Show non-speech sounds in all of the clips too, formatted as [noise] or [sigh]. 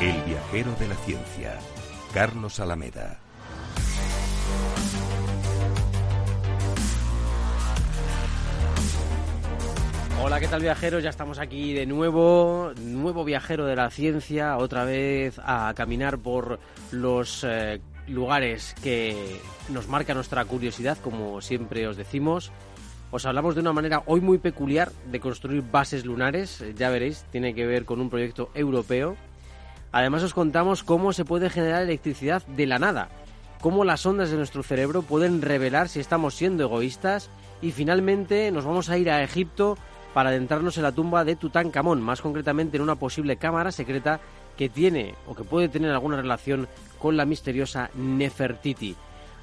El viajero de la ciencia, Carlos Alameda. Hola, ¿qué tal viajeros? Ya estamos aquí de nuevo, nuevo viajero de la ciencia, otra vez a caminar por los eh, lugares que nos marca nuestra curiosidad, como siempre os decimos. Os hablamos de una manera hoy muy peculiar de construir bases lunares, ya veréis, tiene que ver con un proyecto europeo Además os contamos cómo se puede generar electricidad de la nada, cómo las ondas de nuestro cerebro pueden revelar si estamos siendo egoístas y finalmente nos vamos a ir a Egipto para adentrarnos en la tumba de Tutankamón, más concretamente en una posible cámara secreta que tiene o que puede tener alguna relación con la misteriosa Nefertiti.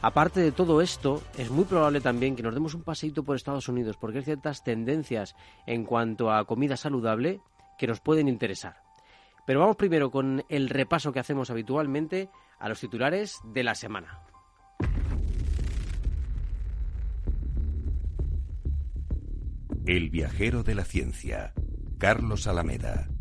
Aparte de todo esto, es muy probable también que nos demos un paseíto por Estados Unidos, porque hay ciertas tendencias en cuanto a comida saludable que nos pueden interesar. Pero vamos primero con el repaso que hacemos habitualmente a los titulares de la semana. El viajero de la ciencia, Carlos Alameda.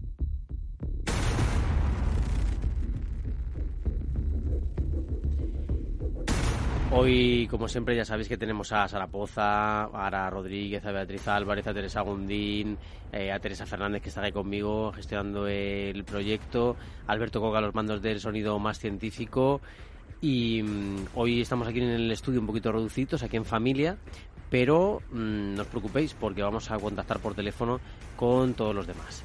Hoy, como siempre, ya sabéis que tenemos a Sara Poza, a Ara Rodríguez, a Beatriz Álvarez, a Teresa Gundín, eh, a Teresa Fernández, que está ahí conmigo gestionando el proyecto, Alberto Coca, los mandos del sonido más científico. Y mm, hoy estamos aquí en el estudio un poquito reducidos, aquí en familia, pero mm, no os preocupéis porque vamos a contactar por teléfono con todos los demás.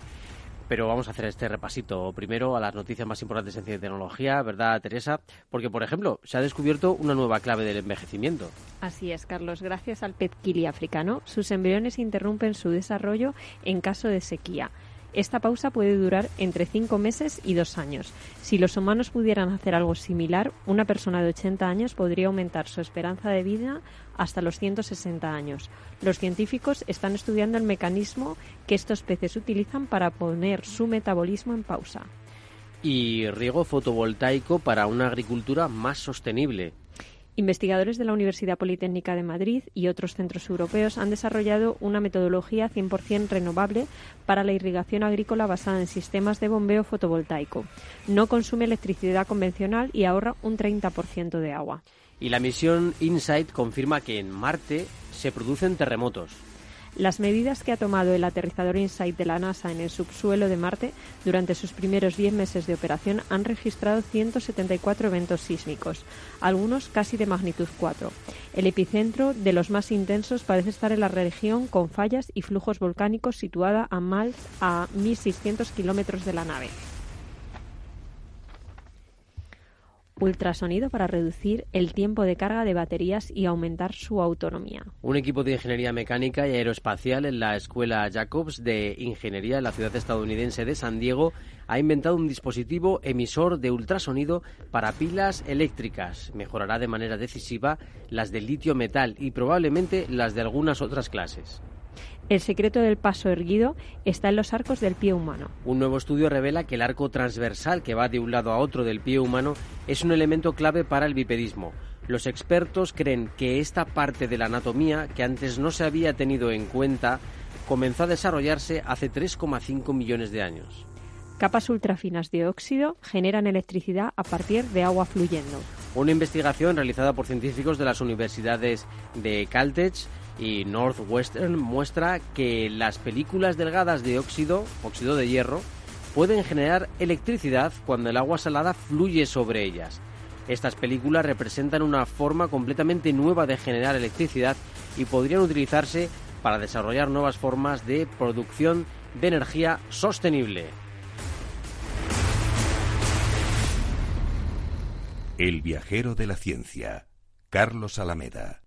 Pero vamos a hacer este repasito primero a las noticias más importantes en ciencia y tecnología, ¿verdad, Teresa? Porque, por ejemplo, se ha descubierto una nueva clave del envejecimiento. Así es, Carlos. Gracias al pez kili africano, sus embriones interrumpen su desarrollo en caso de sequía. Esta pausa puede durar entre cinco meses y dos años. Si los humanos pudieran hacer algo similar, una persona de 80 años podría aumentar su esperanza de vida hasta los 160 años. Los científicos están estudiando el mecanismo que estos peces utilizan para poner su metabolismo en pausa. Y riego fotovoltaico para una agricultura más sostenible. Investigadores de la Universidad Politécnica de Madrid y otros centros europeos han desarrollado una metodología 100% renovable para la irrigación agrícola basada en sistemas de bombeo fotovoltaico. No consume electricidad convencional y ahorra un 30% de agua. Y la misión InSight confirma que en Marte se producen terremotos. Las medidas que ha tomado el aterrizador InSight de la NASA en el subsuelo de Marte durante sus primeros 10 meses de operación han registrado 174 eventos sísmicos, algunos casi de magnitud 4. El epicentro de los más intensos parece estar en la región con fallas y flujos volcánicos situada a más a 1.600 kilómetros de la nave. Ultrasonido para reducir el tiempo de carga de baterías y aumentar su autonomía. Un equipo de ingeniería mecánica y aeroespacial en la Escuela Jacobs de Ingeniería en la ciudad estadounidense de San Diego ha inventado un dispositivo emisor de ultrasonido para pilas eléctricas. Mejorará de manera decisiva las de litio metal y probablemente las de algunas otras clases. El secreto del paso erguido está en los arcos del pie humano. Un nuevo estudio revela que el arco transversal que va de un lado a otro del pie humano es un elemento clave para el bipedismo. Los expertos creen que esta parte de la anatomía, que antes no se había tenido en cuenta, comenzó a desarrollarse hace 3,5 millones de años. Capas ultrafinas de óxido generan electricidad a partir de agua fluyendo. Una investigación realizada por científicos de las universidades de Caltech y Northwestern muestra que las películas delgadas de óxido, óxido de hierro, pueden generar electricidad cuando el agua salada fluye sobre ellas. Estas películas representan una forma completamente nueva de generar electricidad y podrían utilizarse para desarrollar nuevas formas de producción de energía sostenible. El viajero de la ciencia, Carlos Alameda.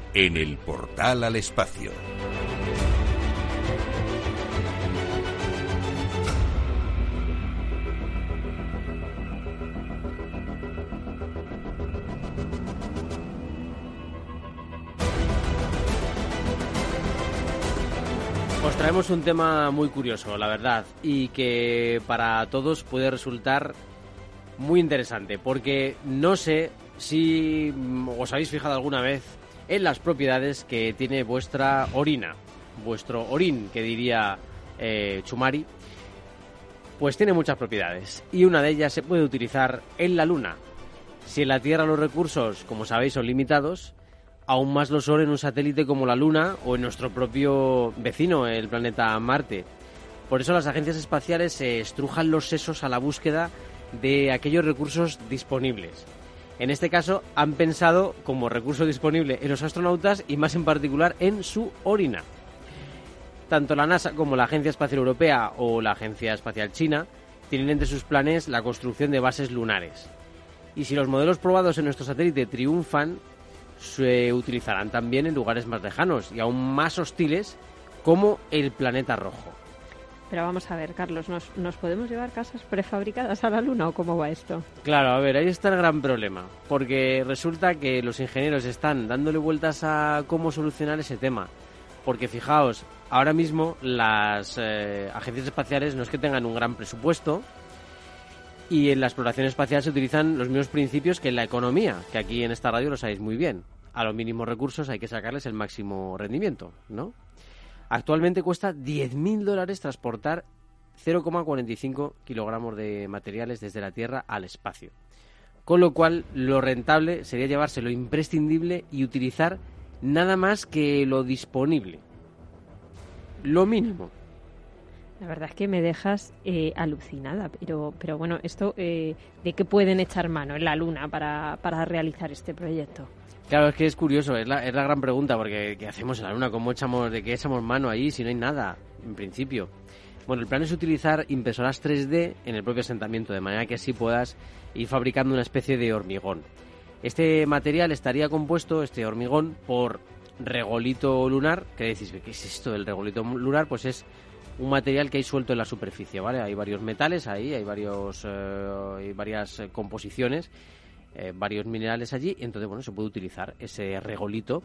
en el portal al espacio. Os traemos un tema muy curioso, la verdad, y que para todos puede resultar muy interesante, porque no sé si os habéis fijado alguna vez en las propiedades que tiene vuestra orina, vuestro orín, que diría eh, Chumari, pues tiene muchas propiedades y una de ellas se puede utilizar en la Luna. Si en la Tierra los recursos, como sabéis, son limitados, aún más lo son en un satélite como la Luna o en nuestro propio vecino, el planeta Marte. Por eso las agencias espaciales se estrujan los sesos a la búsqueda de aquellos recursos disponibles. En este caso han pensado como recurso disponible en los astronautas y más en particular en su orina. Tanto la NASA como la Agencia Espacial Europea o la Agencia Espacial China tienen entre sus planes la construcción de bases lunares. Y si los modelos probados en nuestro satélite triunfan, se utilizarán también en lugares más lejanos y aún más hostiles como el planeta rojo. Pero vamos a ver, Carlos, ¿nos, podemos llevar casas prefabricadas a la Luna o cómo va esto? Claro, a ver, ahí está el gran problema, porque resulta que los ingenieros están dándole vueltas a cómo solucionar ese tema. Porque fijaos, ahora mismo las eh, agencias espaciales no es que tengan un gran presupuesto, y en la exploración espacial se utilizan los mismos principios que en la economía, que aquí en esta radio lo sabéis muy bien. A los mínimos recursos hay que sacarles el máximo rendimiento, ¿no? Actualmente cuesta 10.000 dólares transportar 0,45 kilogramos de materiales desde la Tierra al espacio. Con lo cual, lo rentable sería llevarse lo imprescindible y utilizar nada más que lo disponible. Lo mínimo. La verdad es que me dejas eh, alucinada, pero, pero bueno, esto eh, ¿de qué pueden echar mano en la Luna para, para realizar este proyecto? Claro, es que es curioso, es la, es la gran pregunta, porque ¿qué hacemos en la Luna? ¿Cómo echamos, ¿De qué echamos mano ahí si no hay nada, en principio? Bueno, el plan es utilizar impresoras 3D en el propio asentamiento, de manera que así puedas ir fabricando una especie de hormigón. Este material estaría compuesto, este hormigón, por regolito lunar. ¿Qué decís? ¿Qué es esto del regolito lunar? Pues es un material que hay suelto en la superficie, ¿vale? Hay varios metales ahí, hay, varios, eh, hay varias eh, composiciones eh, varios minerales allí, y entonces, bueno, se puede utilizar ese regolito.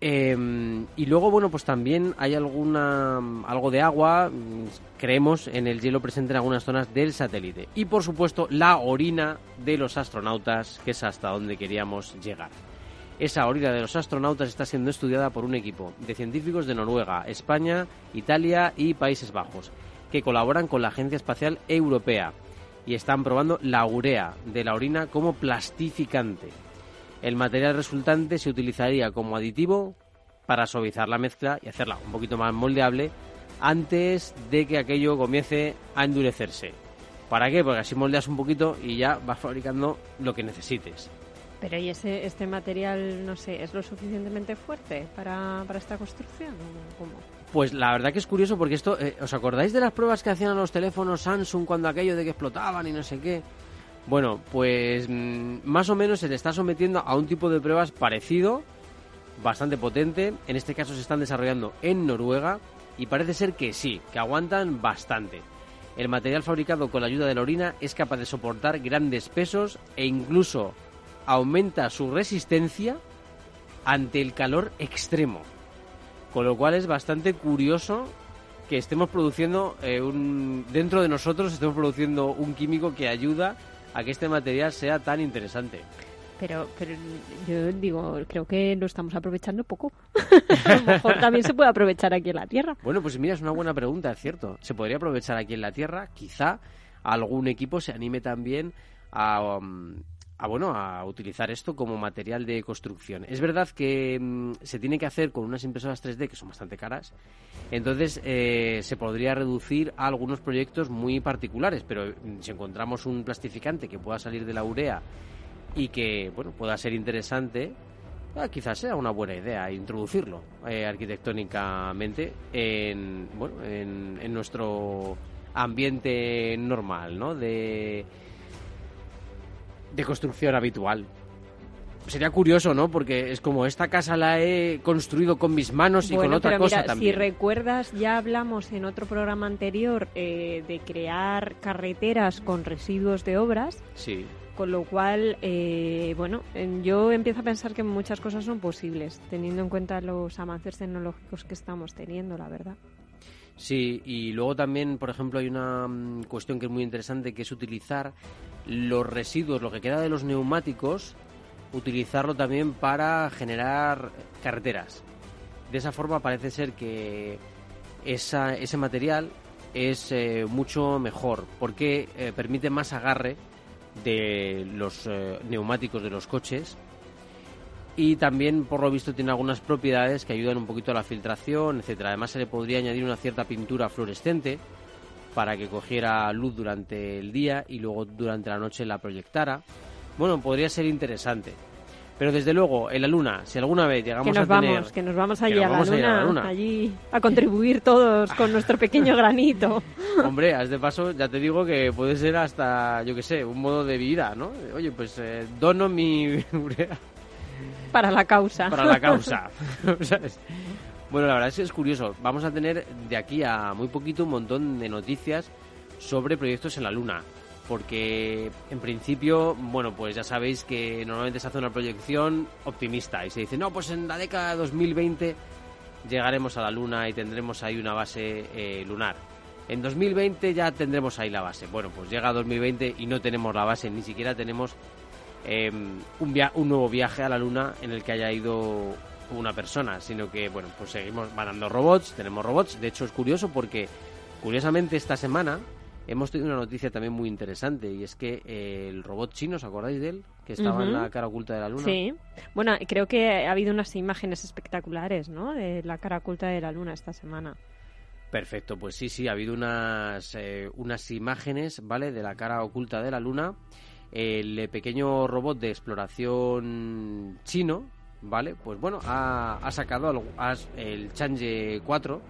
Em, y luego, bueno, pues también hay alguna algo de agua, mm, creemos, en el hielo presente en algunas zonas del satélite. Y por supuesto, la orina de los astronautas, que es hasta donde queríamos llegar. Esa orina de los astronautas está siendo estudiada por un equipo de científicos de Noruega, España, Italia y Países Bajos, que colaboran con la Agencia Espacial Europea y están probando la urea de la orina como plastificante. El material resultante se utilizaría como aditivo para suavizar la mezcla y hacerla un poquito más moldeable antes de que aquello comience a endurecerse. ¿Para qué? Porque así moldeas un poquito y ya vas fabricando lo que necesites. Pero ¿y ese, este material, no sé, es lo suficientemente fuerte para, para esta construcción? ¿Cómo? Pues la verdad que es curioso porque esto, eh, ¿os acordáis de las pruebas que hacían los teléfonos Samsung cuando aquello de que explotaban y no sé qué? Bueno, pues mm, más o menos se le está sometiendo a un tipo de pruebas parecido, bastante potente. En este caso se están desarrollando en Noruega y parece ser que sí, que aguantan bastante. El material fabricado con la ayuda de la orina es capaz de soportar grandes pesos e incluso aumenta su resistencia ante el calor extremo. Con lo cual es bastante curioso que estemos produciendo eh, un dentro de nosotros estemos produciendo un químico que ayuda a que este material sea tan interesante. Pero, pero yo digo, creo que lo estamos aprovechando poco. [laughs] a lo mejor también se puede aprovechar aquí en la Tierra. Bueno, pues mira, es una buena pregunta, es cierto. Se podría aprovechar aquí en la Tierra. Quizá algún equipo se anime también a, um, a bueno a utilizar esto como material de construcción. Es verdad que mm, se tiene que hacer con unas impresoras 3D que son bastante caras, entonces eh, se podría reducir a algunos proyectos muy particulares, pero mm, si encontramos un plastificante que pueda salir de la urea y que bueno pueda ser interesante, ah, quizás sea una buena idea introducirlo eh, arquitectónicamente en bueno en, en nuestro ambiente normal, ¿no? De de construcción habitual. Sería curioso, ¿no? Porque es como esta casa la he construido con mis manos y con otra pero cosa mira, también. Si recuerdas, ya hablamos en otro programa anterior eh, de crear carreteras con residuos de obras, Sí. con lo cual, eh, bueno, en- yo empiezo a pensar que muchas cosas son posibles, teniendo en cuenta los avances tecnológicos que estamos teniendo, la verdad. Sí, y luego también, por ejemplo, hay una mm, cuestión que es muy interesante, que es utilizar los residuos, lo que queda de los neumáticos, utilizarlo también para generar carreteras. De esa forma parece ser que ese material es eh, mucho mejor, porque eh, permite más agarre de los eh, neumáticos de los coches y también por lo visto tiene algunas propiedades que ayudan un poquito a la filtración, etcétera. Además se le podría añadir una cierta pintura fluorescente para que cogiera luz durante el día y luego durante la noche la proyectara. Bueno, podría ser interesante. Pero desde luego, en la Luna, si alguna vez llegamos que nos a tener... vamos, que nos vamos allí nos a, la vamos a ir a la luna, luna. allí a contribuir todos con nuestro pequeño [laughs] granito Hombre, a este paso ya te digo que puede ser hasta, yo qué sé, un modo de vida, ¿no? Oye, pues eh, dono mi [laughs] urea para la causa. para la causa. [laughs] Bueno, la verdad es que es curioso. Vamos a tener de aquí a muy poquito un montón de noticias sobre proyectos en la Luna. Porque en principio, bueno, pues ya sabéis que normalmente se hace una proyección optimista y se dice, no, pues en la década de 2020 llegaremos a la Luna y tendremos ahí una base eh, lunar. En 2020 ya tendremos ahí la base. Bueno, pues llega 2020 y no tenemos la base, ni siquiera tenemos eh, un, via- un nuevo viaje a la Luna en el que haya ido una persona, sino que, bueno, pues seguimos mandando robots, tenemos robots. De hecho, es curioso porque, curiosamente, esta semana hemos tenido una noticia también muy interesante y es que eh, el robot chino, ¿os acordáis de él? Que estaba en la cara oculta de la Luna. Sí. Bueno, creo que ha habido unas imágenes espectaculares, ¿no? De la cara oculta de la luna esta semana. Perfecto, pues sí, sí, ha habido unas, eh, unas imágenes, ¿vale? De la cara oculta de la Luna. El pequeño robot de exploración chino, ¿vale? Pues bueno, ha, sacado el Chang'e 4.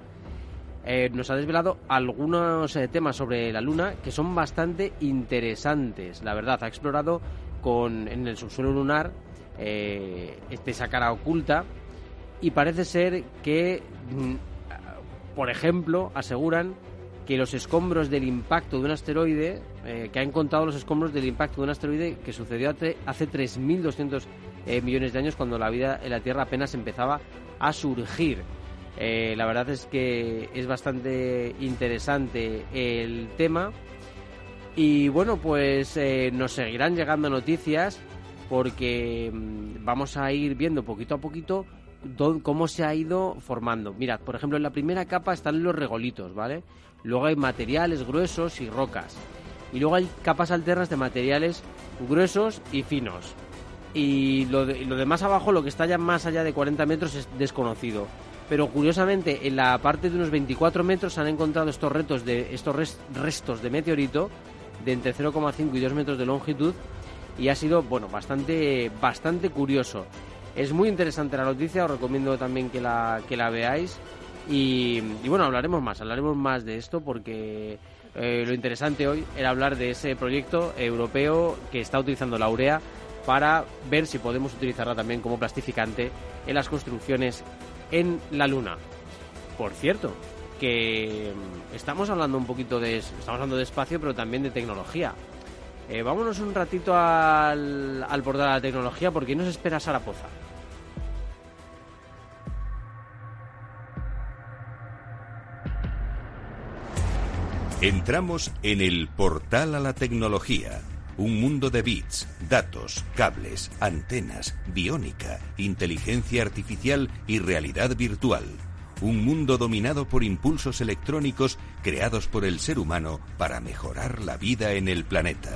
eh, nos ha desvelado algunos eh, temas sobre la Luna que son bastante interesantes. La verdad, ha explorado con, en el subsuelo lunar eh, este, esa cara oculta y parece ser que, mm, por ejemplo, aseguran que los escombros del impacto de un asteroide, eh, que ha encontrado los escombros del impacto de un asteroide que sucedió hace, hace 3.200 eh, millones de años cuando la vida en la Tierra apenas empezaba a surgir. Eh, la verdad es que es bastante interesante el tema y bueno, pues eh, nos seguirán llegando noticias porque mm, vamos a ir viendo poquito a poquito cómo se ha ido formando. Mirad, por ejemplo, en la primera capa están los regolitos, ¿vale? Luego hay materiales gruesos y rocas. Y luego hay capas alternas de materiales gruesos y finos. Y lo de, lo de más abajo, lo que está ya más allá de 40 metros, es desconocido. Pero curiosamente, en la parte de unos 24 metros se han encontrado estos retos de estos res- restos de meteorito de entre 0,5 y 2 metros de longitud y ha sido bueno bastante bastante curioso. Es muy interesante la noticia, os recomiendo también que la que la veáis y, y bueno hablaremos más, hablaremos más de esto porque eh, lo interesante hoy era hablar de ese proyecto europeo que está utilizando la urea para ver si podemos utilizarla también como plastificante en las construcciones en la Luna. Por cierto, que mm, estamos hablando un poquito de estamos hablando de espacio, pero también de tecnología. Eh, vámonos un ratito al, al portal de la tecnología porque nos espera Sara Poza. Entramos en el portal a la tecnología. Un mundo de bits, datos, cables, antenas, biónica, inteligencia artificial y realidad virtual. Un mundo dominado por impulsos electrónicos creados por el ser humano para mejorar la vida en el planeta.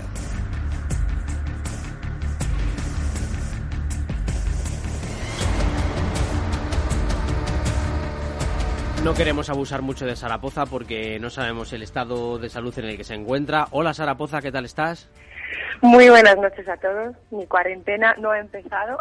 No queremos abusar mucho de Sarapoza porque no sabemos el estado de salud en el que se encuentra. Hola Sarapoza, ¿qué tal estás? Muy buenas noches a todos. Mi cuarentena no ha empezado.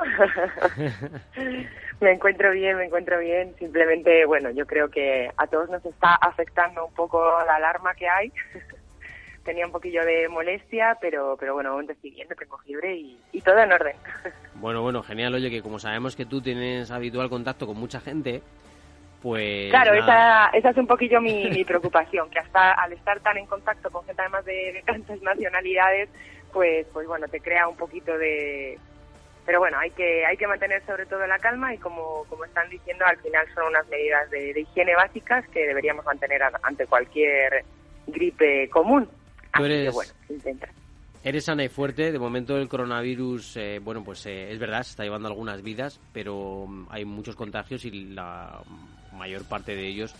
[laughs] me encuentro bien, me encuentro bien. Simplemente, bueno, yo creo que a todos nos está afectando un poco la alarma que hay. [laughs] Tenía un poquillo de molestia, pero, pero bueno, aún estoy bien, tengo fiebre y, y todo en orden. [laughs] bueno, bueno, genial. Oye, que como sabemos que tú tienes habitual contacto con mucha gente, pues claro, esa, esa, es un poquillo mi, mi, preocupación, que hasta al estar tan en contacto con gente además de, de, tantas nacionalidades, pues, pues bueno, te crea un poquito de... Pero bueno, hay que, hay que mantener sobre todo la calma y como, como están diciendo, al final son unas medidas de, de higiene básicas que deberíamos mantener ante cualquier gripe común. Así eres, que bueno, intenta. Eres sana y fuerte. De momento el coronavirus, eh, bueno, pues eh, es verdad, se está llevando algunas vidas, pero um, hay muchos contagios y la mayor parte de ellos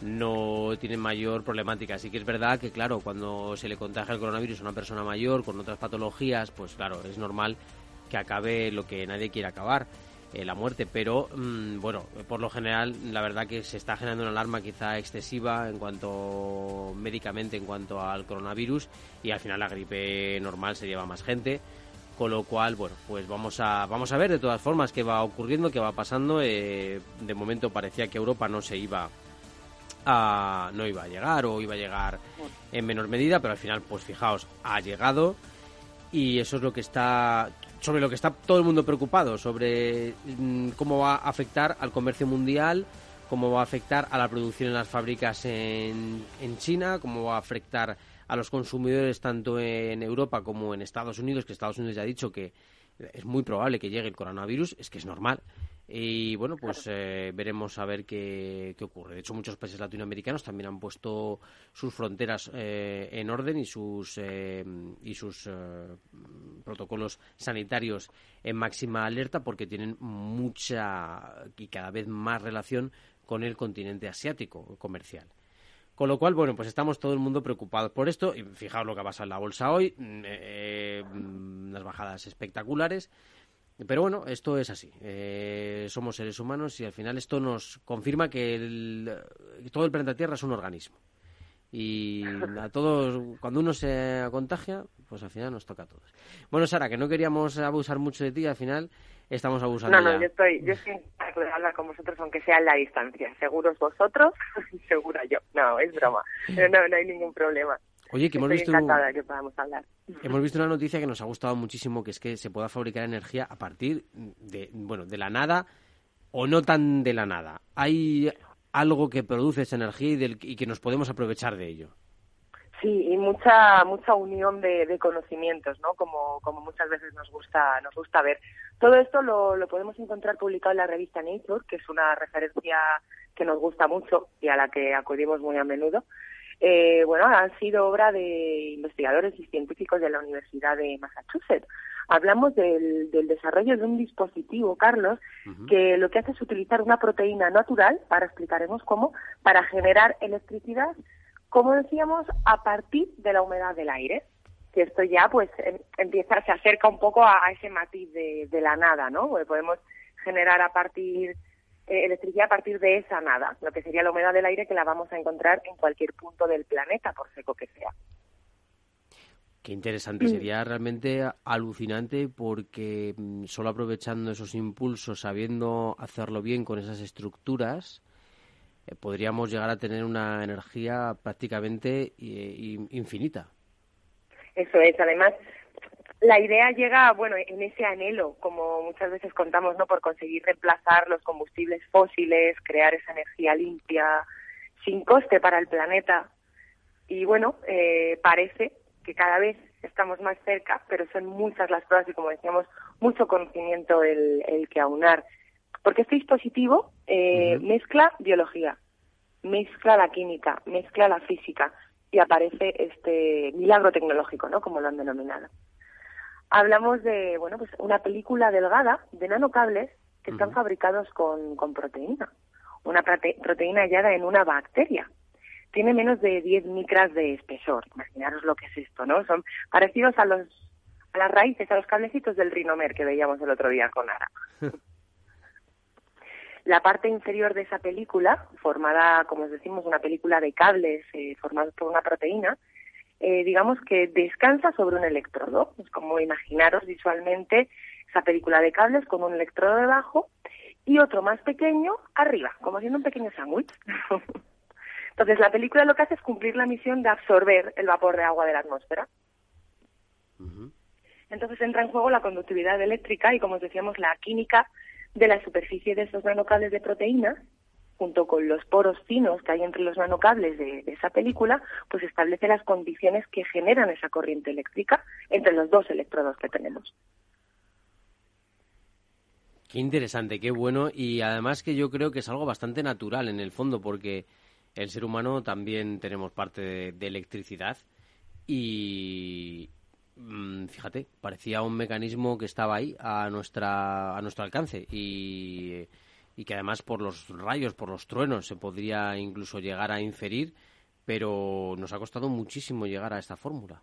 no tienen mayor problemática. Así que es verdad que, claro, cuando se le contagia el coronavirus a una persona mayor con otras patologías, pues claro, es normal que acabe lo que nadie quiere acabar, eh, la muerte. Pero, mmm, bueno, por lo general, la verdad que se está generando una alarma quizá excesiva en cuanto médicamente, en cuanto al coronavirus, y al final la gripe normal se lleva más gente. Con lo cual, bueno, pues vamos a, vamos a ver de todas formas qué va ocurriendo, qué va pasando. Eh, de momento parecía que Europa no se iba a, no iba a llegar o iba a llegar en menor medida, pero al final, pues fijaos, ha llegado y eso es lo que está sobre lo que está todo el mundo preocupado, sobre mm, cómo va a afectar al comercio mundial, cómo va a afectar a la producción en las fábricas en, en China, cómo va a afectar a los consumidores tanto en Europa como en Estados Unidos, que Estados Unidos ya ha dicho que es muy probable que llegue el coronavirus, es que es normal. Y bueno, pues eh, veremos a ver qué, qué, ocurre. De hecho, muchos países latinoamericanos también han puesto sus fronteras eh, en orden y sus, eh, y sus protocolos sanitarios en máxima alerta porque tienen mucha y cada vez más relación con el continente asiático comercial. Con lo cual, bueno, pues estamos todo el mundo preocupados por esto. Y fijaos lo que ha pasado en la bolsa hoy, eh, unas bajadas espectaculares. Pero bueno, esto es así. Eh, somos seres humanos y al final esto nos confirma que el, todo el planeta Tierra es un organismo. Y a [laughs] todos, cuando uno se contagia, pues al final nos toca a todos. Bueno, Sara, que no queríamos abusar mucho de ti, al final estamos abusando. No, no, ya. yo estoy, yo estoy de hablar con vosotros, aunque sea en la distancia. Seguros vosotros, [laughs] segura yo. No, es broma. No, no, no hay ningún problema. Oye, que hemos estoy visto, encantada de que podamos hablar. hemos visto una noticia que nos ha gustado muchísimo, que es que se pueda fabricar energía a partir de, bueno, de la nada o no tan de la nada. Hay algo que produce esa energía y, del, y que nos podemos aprovechar de ello. Sí, y mucha mucha unión de, de, conocimientos, ¿no? Como, como muchas veces nos gusta nos gusta ver. Todo esto lo, lo podemos encontrar publicado en la revista Nature, que es una referencia que nos gusta mucho y a la que acudimos muy a menudo. Eh, bueno, han sido obra de investigadores y científicos de la Universidad de Massachusetts. Hablamos del, del desarrollo de un dispositivo, Carlos, uh -huh. que lo que hace es utilizar una proteína natural, ahora explicaremos cómo, para generar electricidad como decíamos, a partir de la humedad del aire, que esto ya pues em, empieza, se acerca un poco a, a ese matiz de, de, la nada, ¿no? Porque podemos generar a partir eh, electricidad a partir de esa nada, lo que sería la humedad del aire que la vamos a encontrar en cualquier punto del planeta, por seco que sea. Qué interesante, sería realmente alucinante porque mm, solo aprovechando esos impulsos, sabiendo hacerlo bien con esas estructuras, eh, podríamos llegar a tener una energía prácticamente eh, infinita. Eso es, además, la idea llega, bueno, en ese anhelo, como muchas veces contamos, ¿no? Por conseguir reemplazar los combustibles fósiles, crear esa energía limpia, sin coste para el planeta. Y bueno, eh, parece que cada vez estamos más cerca, pero son muchas las pruebas y, como decíamos, mucho conocimiento el, el que aunar. Porque este dispositivo eh, mezcla biología, mezcla la química, mezcla la física y aparece este milagro tecnológico, ¿no? Como lo han denominado. Hablamos de, bueno, pues una película delgada de nanocables que están fabricados con, con proteína, una proteína hallada en una bacteria tiene menos de 10 micras de espesor. Imaginaros lo que es esto, ¿no? Son parecidos a los a las raíces, a los cablecitos del rinomer que veíamos el otro día con Ara. [laughs] La parte inferior de esa película, formada, como os decimos, una película de cables eh, formados por una proteína, eh, digamos que descansa sobre un electrodo. Es como imaginaros visualmente esa película de cables con un electrodo debajo y otro más pequeño arriba, como siendo un pequeño sándwich. [laughs] Entonces, la película lo que hace es cumplir la misión de absorber el vapor de agua de la atmósfera. Entonces entra en juego la conductividad eléctrica y, como os decíamos, la química de la superficie de esos nanocables de proteínas, junto con los poros finos que hay entre los nanocables de, esa película, pues establece las condiciones que generan esa corriente eléctrica entre los dos electrodos que tenemos. Qué interesante, qué bueno y además que yo creo que es algo bastante natural en el fondo porque el ser humano también tenemos parte de, electricidad y mm, fíjate, parecía un mecanismo que estaba ahí a nuestra a nuestro alcance y, y que además por los rayos, por los truenos se podría incluso llegar a inferir, pero nos ha costado muchísimo llegar a esta fórmula.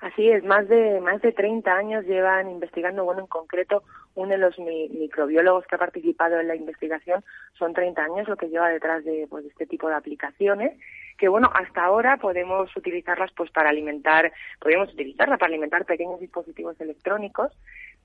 Así es, más de más de 30 años llevan investigando, bueno, en concreto, uno de los microbiólogos que ha participado en la investigación son 30 años lo que lleva detrás de pues, este tipo de aplicaciones, que bueno, hasta ahora podemos utilizarlas pues para alimentar, podemos utilizarla para alimentar pequeños dispositivos electrónicos,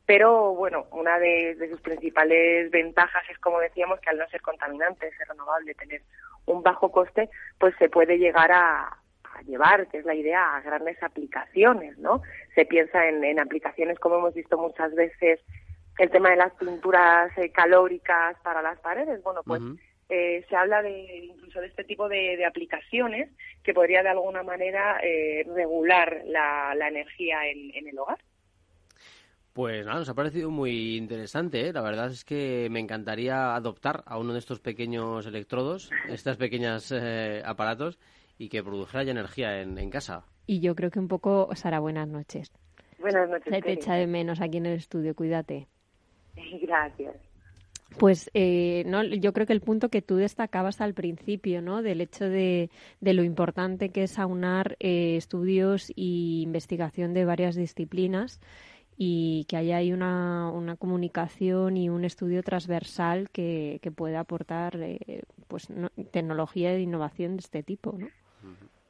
pero bueno, una de, de sus principales ventajas es, como decíamos, que al no ser contaminante, ser renovable, tener un bajo coste, pues se puede llegar a, a llevar, que es la idea, a grandes aplicaciones, ¿no? Se piensa en, en aplicaciones, como hemos visto muchas veces, el tema de las pinturas eh, calóricas para las paredes. Bueno, pues eh, se habla de incluso de este tipo de, de aplicaciones que podría de alguna manera eh, regular la, la energía en, en el hogar. Pues nada, nos ha parecido muy interesante. ¿eh? La verdad es que me encantaría adoptar a uno de estos pequeños electrodos, estos pequeños eh, aparatos, y que produjera ya energía en, en, casa. Y yo creo que un poco, Sara, buenas noches. Buenas noches. Se te echa de menos aquí en el estudio, cuídate. [laughs] Gracias. Pues eh, no, yo creo que el punto que tú destacabas al principio, ¿no? Del hecho de, de lo importante que es aunar eh, estudios e investigación de varias disciplinas y que haya ahí una, una comunicación y un estudio transversal que, que pueda aportar eh, pues no, tecnología e innovación de este tipo, ¿no?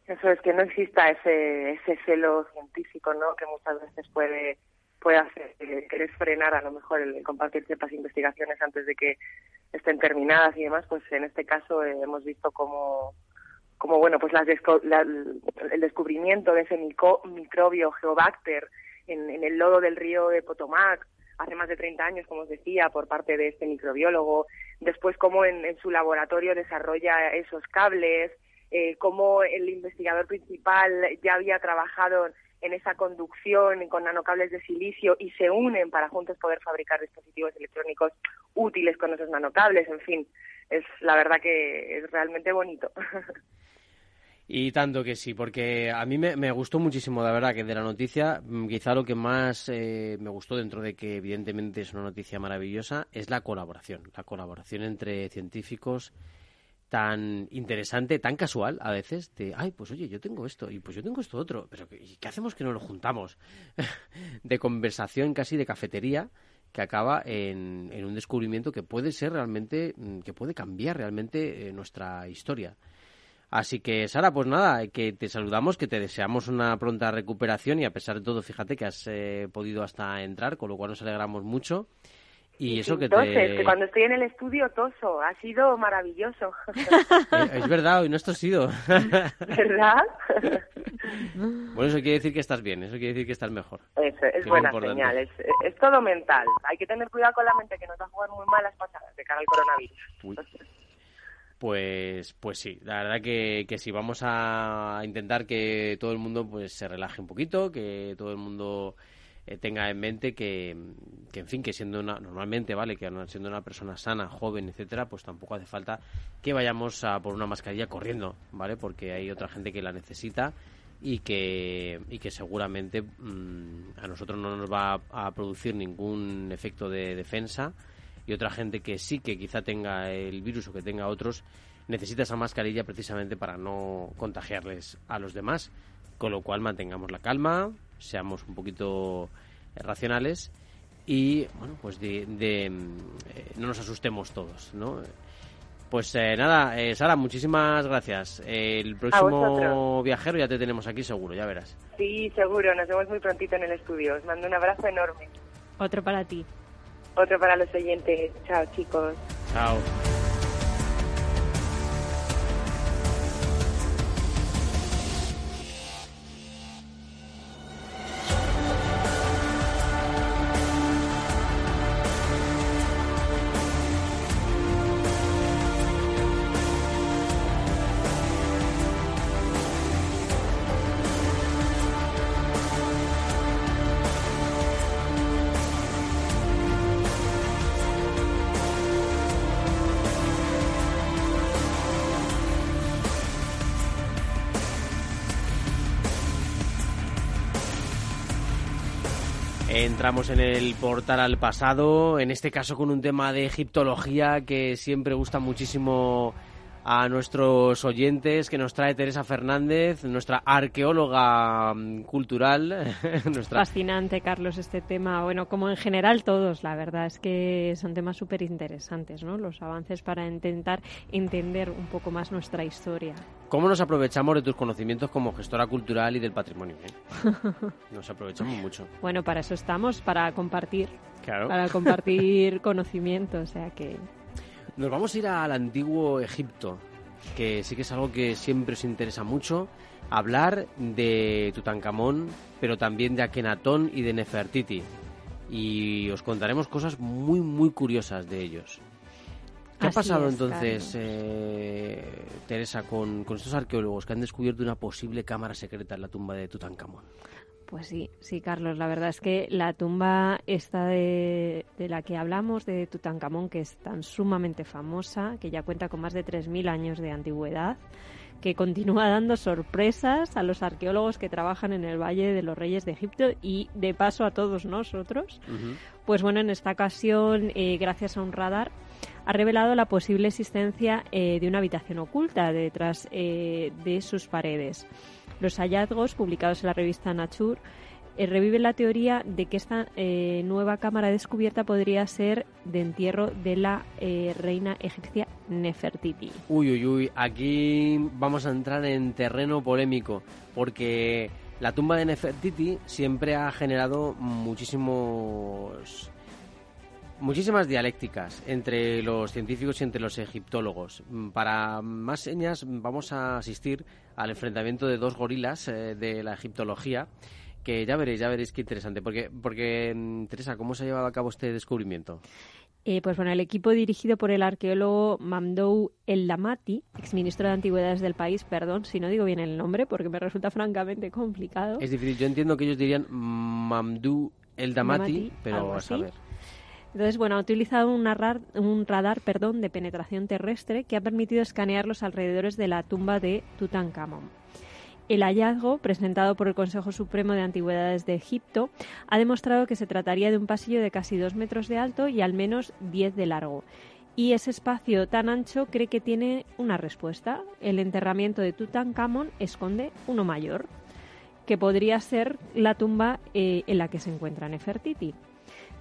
Eso es que no exista ese, ese celo científico, ¿no? Que muchas veces puede puede hacer que quieres frenar a lo mejor el, compartir ciertas investigaciones antes de que estén terminadas y demás, pues en este caso eh, hemos visto como como bueno pues las la, el descubrimiento de ese micro, microbio Geobacter en, en, el lodo del río de Potomac hace más de 30 años, como os decía, por parte de este microbiólogo, después cómo en, en su laboratorio desarrolla esos cables, eh, cómo el investigador principal ya había trabajado en esa conducción con nanocables de silicio y se unen para juntos poder fabricar dispositivos electrónicos útiles con esos nanocables. En fin, es la verdad que es realmente bonito. [laughs] Y tanto que sí, porque a mí me, gustó muchísimo, la verdad, que de la noticia, mm, quizá lo que más eh, me gustó, dentro de que evidentemente es una noticia maravillosa, es la colaboración. La colaboración entre científicos tan interesante, tan casual a veces, de, ay, pues oye, yo tengo esto y pues yo tengo esto otro, pero ¿y qué hacemos que no lo juntamos? [laughs] de conversación casi de cafetería que acaba en, en, un descubrimiento que puede ser realmente, mm, que puede cambiar realmente eh, nuestra historia. Así que, Sara, pues nada, que te saludamos, que te deseamos una pronta recuperación y a pesar de todo, fíjate que has eh, podido hasta entrar, con lo cual nos alegramos mucho. Y eso que Entonces, te... cuando estoy en el estudio toso, ha sido maravilloso. [laughs] Eh, es verdad, hoy no esto ha sido. [laughs] ¿Verdad? [laughs] bueno, eso quiere decir que estás bien, eso quiere decir que estás mejor. Eso, es buena señal, es, es, todo mental. Hay que tener cuidado con la mente, que nos va a jugar muy malas pasadas de cara al coronavirus. Uy. Pues, pues sí, la verdad que, que sí, vamos a intentar que todo el mundo pues se relaje un poquito, que todo el mundo eh, tenga en mente que, que, en fin, que siendo una, normalmente, ¿vale? Que siendo una persona sana, joven, etcétera, pues tampoco hace falta que vayamos a por una mascarilla corriendo, ¿vale? Porque hay otra gente que la necesita y que, y que seguramente mm, a nosotros no nos va a, a producir ningún efecto de defensa y otra gente que sí que quizá tenga el virus o que tenga otros necesita esa mascarilla precisamente para no contagiarles a los demás. Con lo cual mantengamos la calma, seamos un poquito eh, racionales y bueno pues de, eh, no nos asustemos todos, ¿no? Pues eh, nada, Sara, muchísimas gracias. El próximo viajero ya te tenemos aquí seguro, ya verás. Sí, seguro, nos vemos muy prontito en el estudio. Os mando un abrazo enorme. Otro para ti. Otro para los oyentes. Chao, chicos. Chao. Entramos en el portal al pasado, en este caso con un tema de egiptología que siempre gusta muchísimo a nuestros oyentes que nos trae Teresa Fernández, nuestra arqueóloga mm, cultural. [laughs] Fascinante, Carlos, este tema. Bueno, como en general todos, la verdad es que son temas súper interesantes, ¿no? Los avances para intentar entender un poco más nuestra historia. ¿Cómo nos aprovechamos de tus conocimientos como gestora cultural y del patrimonio? Eh? [laughs] Nos aprovechamos mucho. Bueno, para eso estamos, para compartir. Claro. Para compartir [laughs] conocimiento, o sea que nos vamos a ir al antiguo Egipto, que sí que es algo que siempre os interesa mucho. Hablar de Tutankamón, pero también de Akenatón y de Nefertiti. Y os contaremos cosas muy, muy curiosas de ellos. ¿Qué ha pasado entonces, eh, Teresa, con, con estos arqueólogos que han descubierto una posible cámara secreta en la tumba de Tutankamón? Pues sí, sí, Carlos. La verdad es que la tumba esta de, la que hablamos, de Tutankamón, que es tan sumamente famosa, que ya cuenta con más de 3.000 años de antigüedad, que continúa dando sorpresas a los arqueólogos que trabajan en el Valle de los Reyes de Egipto y de paso a todos nosotros. Pues bueno, en esta ocasión, eh, gracias a un radar, ha revelado la posible existencia eh, de una habitación oculta detrás eh, de sus paredes. Los hallazgos publicados en la revista Nature eh, reviven la teoría de que esta nueva cámara descubierta podría ser de entierro de la reina egipcia Nefertiti. Uy, uy, uy, aquí vamos a entrar en terreno polémico, porque la tumba de Nefertiti siempre ha generado muchísimos muchísimas dialécticas entre los científicos y entre los egiptólogos. Mm, para más señas vamos a asistir al enfrentamiento de dos gorilas eh, de la egiptología que ya veréis, ya veréis qué interesante. Porque, porque mm, Teresa, ¿cómo se ha llevado a cabo este descubrimiento? Eh, pues bueno, el equipo dirigido por el arqueólogo Mamdou El Damati, exministro de Antigüedades del país, perdón si no digo bien el nombre porque me resulta francamente complicado. Es difícil, yo entiendo que ellos dirían Mamdou El Damati, pero a saber. Entonces, bueno, ha utilizado un, un radar perdón, de penetración terrestre que ha permitido escanear los alrededores de la tumba de Tutankamón. El hallazgo, presentado por el Consejo Supremo de Antigüedades de Egipto, ha demostrado que se trataría de un pasillo de casi dos metros de alto y al menos diez de largo. Y ese espacio tan ancho cree que tiene una respuesta. El enterramiento de Tutankamón esconde uno mayor, que podría ser la tumba eh, en la que se encuentra Nefertiti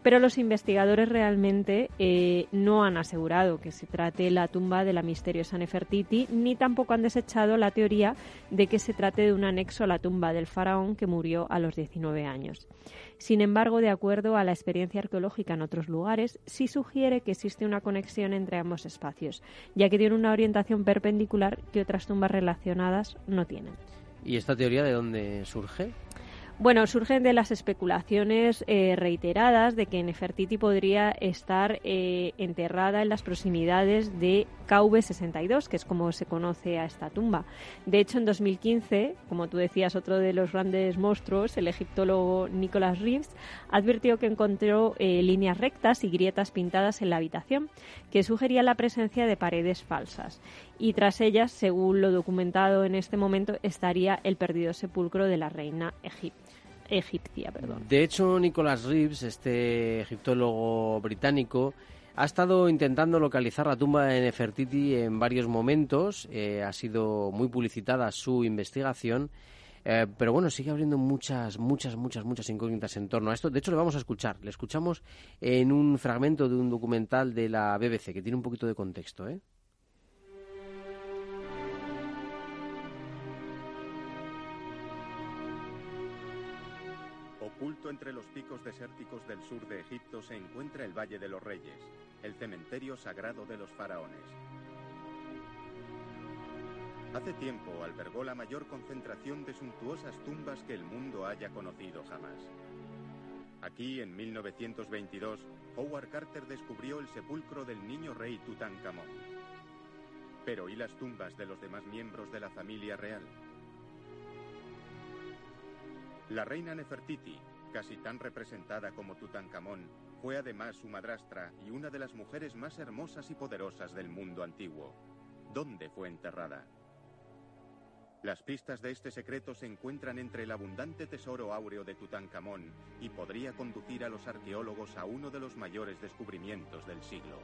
pero los investigadores realmente eh, no han asegurado que se trate la tumba de la misteriosa Nefertiti, ni tampoco han desechado la teoría de que se trate de un anexo a la tumba del faraón que murió a los 19 años. Sin embargo, de acuerdo a la experiencia arqueológica en otros lugares, sí sugiere que existe una conexión entre ambos espacios, ya que tiene una orientación perpendicular que otras tumbas relacionadas no tienen. ¿Y esta teoría de dónde surge? Bueno, surgen de las especulaciones eh, reiteradas de que Nefertiti podría estar eh, enterrada en las proximidades de KV62, que es como se conoce a esta tumba. De hecho, en 2015, como tú decías, otro de los grandes monstruos, el egiptólogo Nicholas Reeves, advirtió que encontró eh, líneas rectas y grietas pintadas en la habitación, que sugería la presencia de paredes falsas. Y tras ellas, según lo documentado en este momento, estaría el perdido sepulcro de la reina egipcia. Perdón. De hecho, Nicholas Reeves, este egiptólogo británico, ha estado intentando localizar la tumba de Nefertiti en varios momentos. Eh, ha sido muy publicitada su investigación. Eh, pero bueno, sigue abriendo muchas, muchas, muchas, muchas incógnitas en torno a esto. De hecho, le vamos a escuchar. Le escuchamos en un fragmento de un documental de la BBC que tiene un poquito de contexto. ¿eh? Oculto entre los picos desérticos del sur de Egipto se encuentra el Valle de los Reyes, el cementerio sagrado de los faraones. Hace tiempo albergó la mayor concentración de suntuosas tumbas que el mundo haya conocido jamás. Aquí, en 1922, Howard Carter descubrió el sepulcro del niño rey Tutankamón. Pero ¿y las tumbas de los demás miembros de la familia real? La reina Nefertiti, casi tan representada como Tutankamón, fue además su madrastra y una de las mujeres más hermosas y poderosas del mundo antiguo. ¿Dónde fue enterrada? Las pistas de este secreto se encuentran entre el abundante tesoro áureo de Tutankamón y podría conducir a los arqueólogos a uno de los mayores descubrimientos del siglo.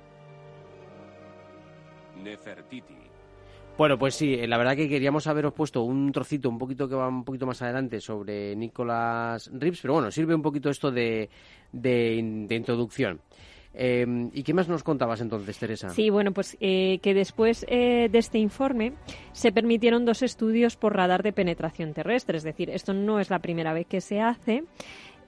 Nefertiti, bueno, pues sí, eh, la verdad que queríamos haberos puesto un trocito un poquito que va un poquito más adelante sobre Nicolás Rips, pero bueno, sirve un poquito esto de, de, introducción. Em, ¿Y qué más nos contabas entonces, Teresa? Sí, bueno, pues eh, que después eh, de este informe se permitieron dos estudios por radar de penetración terrestre, es decir, esto no es la primera vez que se hace.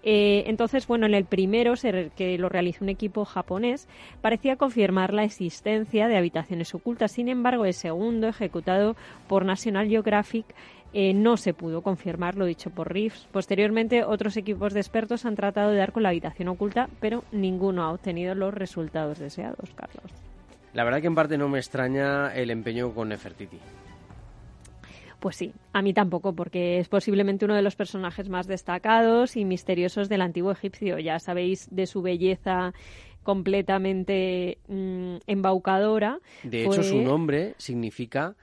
Eh, entonces, bueno, en el primero, que lo realizó un equipo japonés, parecía confirmar la existencia de habitaciones ocultas. Sin embargo, el segundo, ejecutado por National Geographic, eh, no se pudo confirmar lo dicho por Reeves. Posteriormente, otros equipos de expertos han tratado de dar con la habitación oculta, pero ninguno ha obtenido los resultados deseados, Carlos. La verdad que en parte no me extraña el empeño con Nefertiti. Pues sí, a mí tampoco, porque es posiblemente uno de los personajes más destacados y misteriosos del antiguo egipcio. Ya sabéis de su belleza completamente mm, embaucadora. De hecho, su nombre significa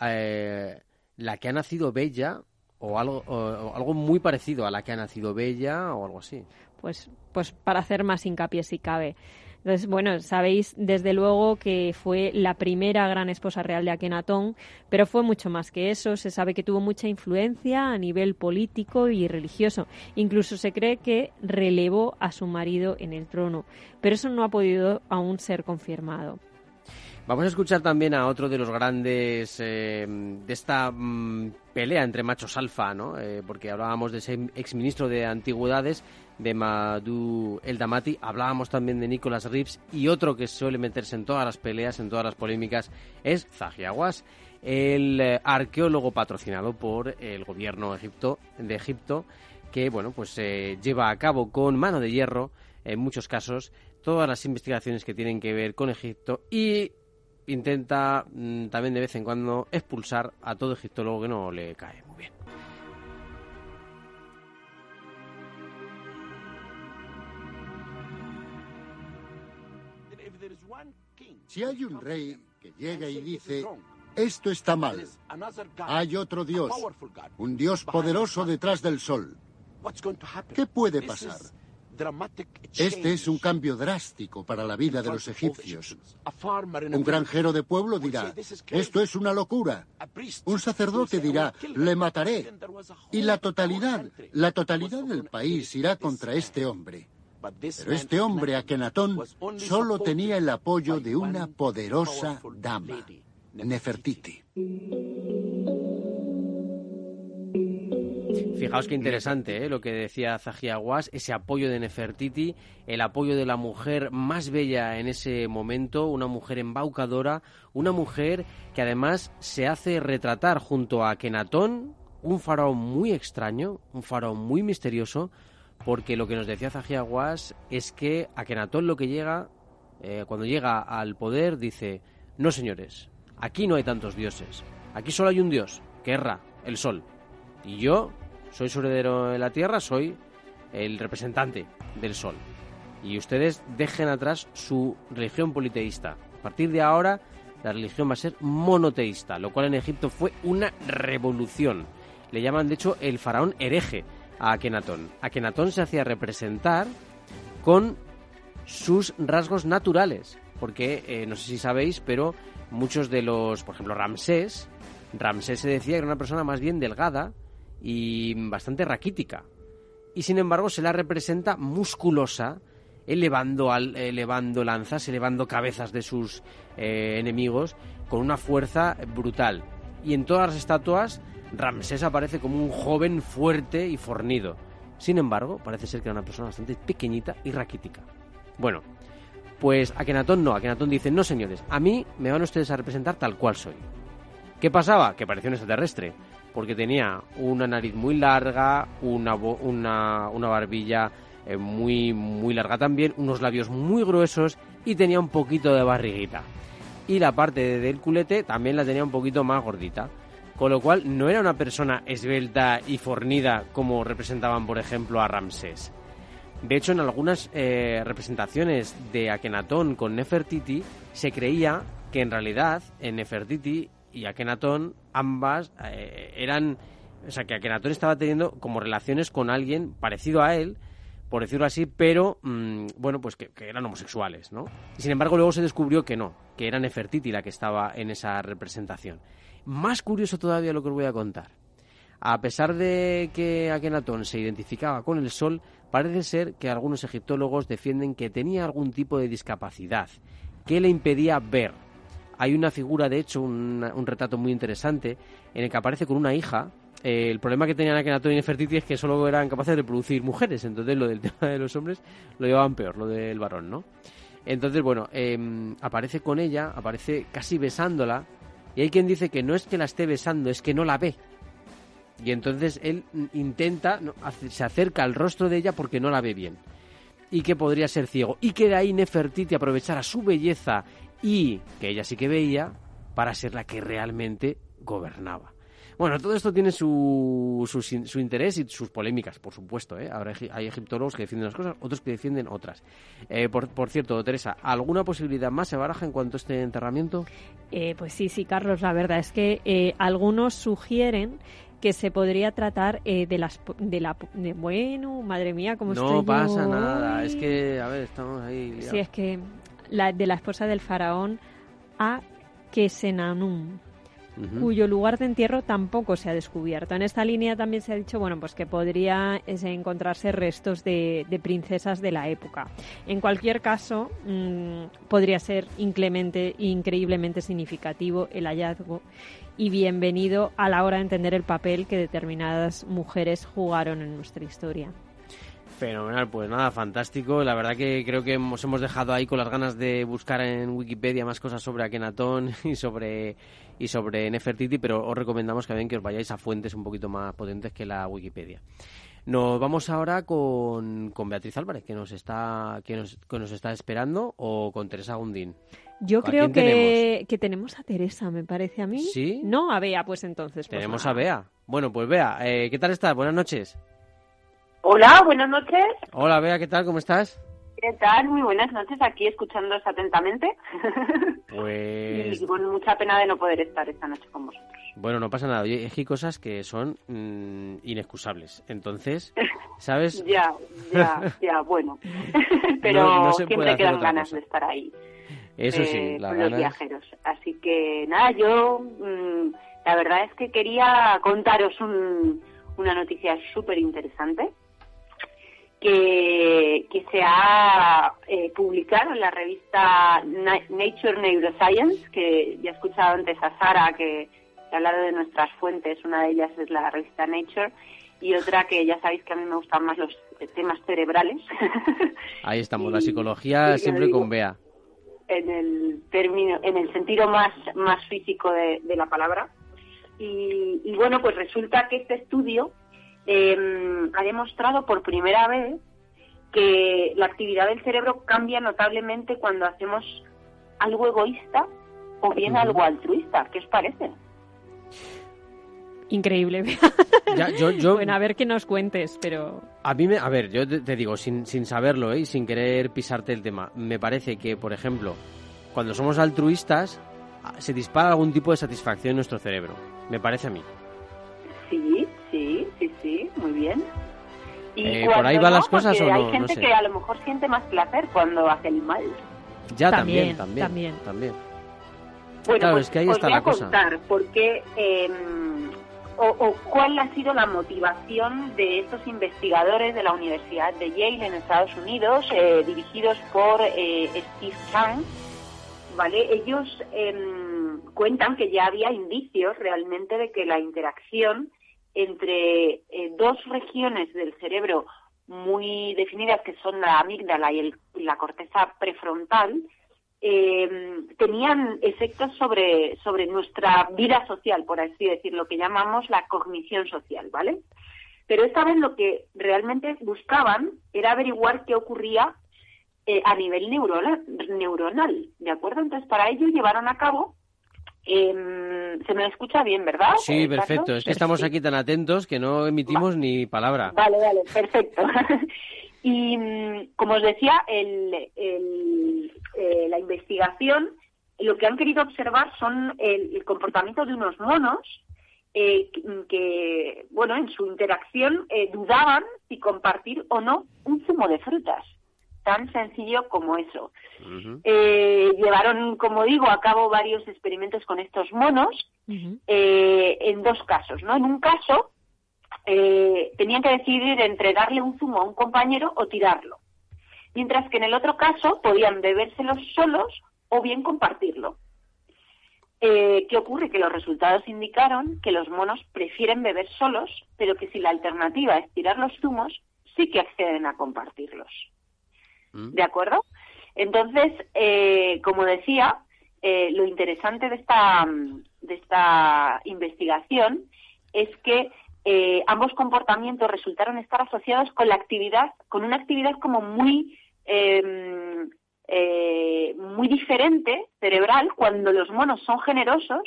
eh, la que ha nacido bella o algo, o algo muy parecido a la que ha nacido bella o algo así. Pues, pues para hacer más hincapié si cabe. Entonces, bueno, sabéis desde luego que fue la primera gran esposa real de Akenatón, pero fue mucho más que eso. Se sabe que tuvo mucha influencia a nivel político y religioso. Incluso se cree que relevó a su marido en el trono, pero eso no ha podido aún ser confirmado. Vamos a escuchar también a otro de los grandes eh, de esta mm, pelea entre machos alfa, ¿no? Eh, porque hablábamos de ese exministro de Antigüedades, de Madhu El Damati, hablábamos también de Nicholas Reeves y otro que suele meterse en todas las peleas, en todas las polémicas, es Zahiawas, el eh, arqueólogo patrocinado por el gobierno Egipto, de Egipto, que bueno, pues lleva a cabo con mano de hierro, en muchos casos, todas las investigaciones que tienen que ver con Egipto y intenta mm, también de vez en cuando expulsar a todo egiptólogo que no le cae muy bien. Si hay un rey que llega y dice, esto está mal, hay otro Dios, un Dios poderoso detrás del sol, ¿qué puede pasar? Este es un cambio drástico para la vida de los egipcios. Un granjero de pueblo dirá, esto es una locura. Un sacerdote dirá, le mataré. Y la totalidad, la totalidad del país irá contra este hombre. Pero este hombre, Akenatón, solo tenía el apoyo de una poderosa dama, Nefertiti. Fijaos qué interesante ¿eh? lo que decía Zahiawas, ese apoyo de Nefertiti, el apoyo de la mujer más bella en ese momento, una mujer embaucadora, una mujer que además se hace retratar junto a Kenatón un faraón muy extraño, un faraón muy misterioso, porque lo que nos decía Zajiaguas es que Akenatón lo que llega, eh, cuando llega al poder, dice, no señores, aquí no hay tantos dioses, aquí solo hay un dios, que el sol, y yo soy su heredero de la tierra, soy el representante del sol. Y ustedes dejen atrás su religión politeísta. A partir de ahora, la religión va a ser monoteísta, lo cual en Egipto fue una revolución. Le llaman, de hecho, el faraón hereje a Akenatón. Akenatón se hacía representar con sus rasgos naturales, porque eh, no sé si sabéis, pero muchos de los, por ejemplo, Ramsés, Ramsés se decía que era una persona más bien delgada y bastante raquítica. Y sin embargo se la representa musculosa, elevando, al, elevando lanzas, elevando cabezas de sus eh, enemigos con una fuerza brutal. Y en todas las estatuas Ramsés aparece como un joven fuerte y fornido. Sin embargo, parece ser que era una persona bastante pequeñita y raquítica. Bueno, pues Akenatón no. Akenatón dice, no señores, a mí me van ustedes a representar tal cual soy. ¿Qué pasaba? Que parecía un extraterrestre, porque tenía una nariz muy larga, una, una, barbilla eh, muy, muy larga también, unos labios muy gruesos y tenía un poquito de barriguita. Y la parte del culete también la tenía un poquito más gordita. Con lo cual no era una persona esbelta y fornida como representaban, por ejemplo, a Ramsés. De hecho, en algunas eh, representaciones de Akenatón con Nefertiti se creía que en realidad en Nefertiti y Akenatón ambas eh, eran, o sea, que Akenatón estaba teniendo como relaciones con alguien parecido a él, por decirlo así, pero mm, bueno, pues que, que, eran homosexuales, ¿no? Y sin embargo luego se descubrió que no, que era Nefertiti la que estaba en esa representación. Más curioso todavía lo que os voy a contar. A pesar de que Akenatón se identificaba con el sol, parece ser que algunos egiptólogos defienden que tenía algún tipo de discapacidad que le impedía ver. Hay una figura, de hecho, un, retrato muy interesante en el que aparece con una hija. Eh, el problema que tenían Akenatón y Nefertiti es que solo eran capaces de producir mujeres, entonces lo del [laughs] tema de los hombres lo llevaban peor, lo del varón, ¿no? Entonces, bueno, eh, aparece con ella, aparece casi besándola, y hay quien dice que no es que la esté besando, es que no la ve. Y entonces él intenta, se acerca al rostro de ella porque no la ve bien. Y que podría ser ciego. Y que de ahí Nefertiti aprovechara su belleza y que ella sí que veía para ser la que realmente gobernaba. Bueno, todo esto tiene su, su, su, interés y sus polémicas, por supuesto. ¿eh? Ahora hay egiptólogos que defienden unas cosas, otros que defienden otras. Eh, por, por, cierto, Teresa, ¿alguna posibilidad más se baraja en cuanto a este enterramiento? Eh, pues sí, sí, Carlos, la verdad es que eh, algunos sugieren que se podría tratar eh, de las de la de, bueno madre mía cómo no estoy pasa yo nada es que a ver estamos ahí liados. sí es que la de la esposa del faraón a Kesenanum Cuyo lugar de entierro tampoco se ha descubierto. En esta línea también se ha dicho, bueno, pues que podría encontrarse restos de, princesas de la época. En cualquier caso, mmm, podría ser inclemente, increíblemente significativo el hallazgo y bienvenido a la hora de entender el papel que determinadas mujeres jugaron en nuestra historia. Fenomenal, pues nada, fantástico. La verdad que creo que nos hemos dejado ahí con las ganas de buscar en Wikipedia más cosas sobre Akenatón [laughs] y sobre y sobre Nefertiti, pero os recomendamos que, que os vayáis a fuentes un poquito más potentes que la Wikipedia. Nos vamos ahora con, con Beatriz Álvarez, que nos está que nos, que nos está esperando, o con Teresa Gundín. Yo creo que tenemos? que tenemos a Teresa, me parece a mí. ¿Sí? No, a Bea, pues entonces. Pues tenemos nada. a Bea. Bueno, pues Bea, eh, ¿qué tal estás? Buenas noches. Hola, buenas noches. Hola, Bea, ¿qué tal? ¿Cómo estás? ¿Qué tal? Muy buenas noches, aquí escuchándoos atentamente. [laughs] Pues... y con mucha pena de no poder estar esta noche con vosotros. Bueno, no pasa nada. Oye, es que hay cosas que son mmm, inexcusables. Entonces, [laughs] ¿sabes? ya, ya, [laughs] ya, bueno. Pero no, no siempre quedan ganas cosa. de estar ahí. Eso sí, eh, la con ganas... los viajeros. Así que, nada, yo... Mmm, la verdad es que quería contaros un, una noticia súper interesante que, que se ha eh, publicado en la revista Nature Neuroscience, que ya he escuchado antes a Sara que, ha hablado de nuestras fuentes, una de ellas es la revista Nature, y otra que ya sabéis que a mí me gustan más los temas cerebrales. [laughs] Ahí estamos, y, la psicología siempre digo, con Bea. En el término, en el sentido más, más físico de, de la palabra. Y, bueno, pues resulta que este estudio em, ha demostrado por primera vez que la actividad del cerebro cambia notablemente cuando hacemos algo egoísta o bien algo altruista. ¿Qué os parece? Increíble. [laughs] yo, bueno, a ver qué nos cuentes, pero... A mí, me, a ver, yo te, digo, sin, sin saberlo ¿eh? y sin querer pisarte el tema, me parece que, por ejemplo, cuando somos altruistas, se dispara algún tipo de satisfacción en nuestro cerebro. Me parece a mí. Muy bien. ¿Y eh, ¿Por ahí van las cosas o no? Hay gente que a lo mejor siente más placer cuando hace el mal. Ya, también, también, también. Bueno, claro, pues, es que ahí está voy a contar porque eh, o, cuál ha sido la motivación de estos investigadores de la Universidad de Yale en Estados Unidos, eh, dirigidos por eh, Steve Chang. ¿vale? Ellos em, cuentan que ya había indicios realmente de que la interacción entre eh, dos regiones del cerebro muy definidas, que son la amígdala y la corteza prefrontal, eh, tenían efectos sobre, sobre nuestra vida social, por así decir, lo que llamamos la cognición social, ¿vale? Pero esta vez lo que realmente buscaban era averiguar qué ocurría eh, a nivel neuronal, neuronal, ¿de acuerdo? Entonces, para ello llevaron a cabo eh, se me escucha bien, ¿verdad? Sí, perfecto. Es que estamos aquí tan atentos que no emitimos ni palabra. Vale, vale, perfecto. [laughs] Y mm, como os decía, el, eh, la investigación, lo que han querido observar son el, comportamiento de unos monos eh, que, bueno, en su interacción eh, dudaban si compartir o no un zumo de frutas. Tan sencillo como eso. llevaron, como digo, a cabo varios experimentos con estos monos en dos casos, ¿no? En un caso, eh, tenían que decidir entre darle un zumo a un compañero o tirarlo. Mientras que en el otro caso podían bebérselos solos o bien compartirlo. Eh, ¿Qué ocurre? Que los resultados indicaron que los monos prefieren beber solos, pero que si la alternativa es tirar los zumos, sí que acceden a compartirlos. Mm. ¿De acuerdo? Entonces, eh, como decía, lo interesante de esta, de esta investigación es que eh, ambos comportamientos resultaron estar asociados con la actividad, con una actividad como muy em, eh, muy diferente cerebral cuando los monos son generosos,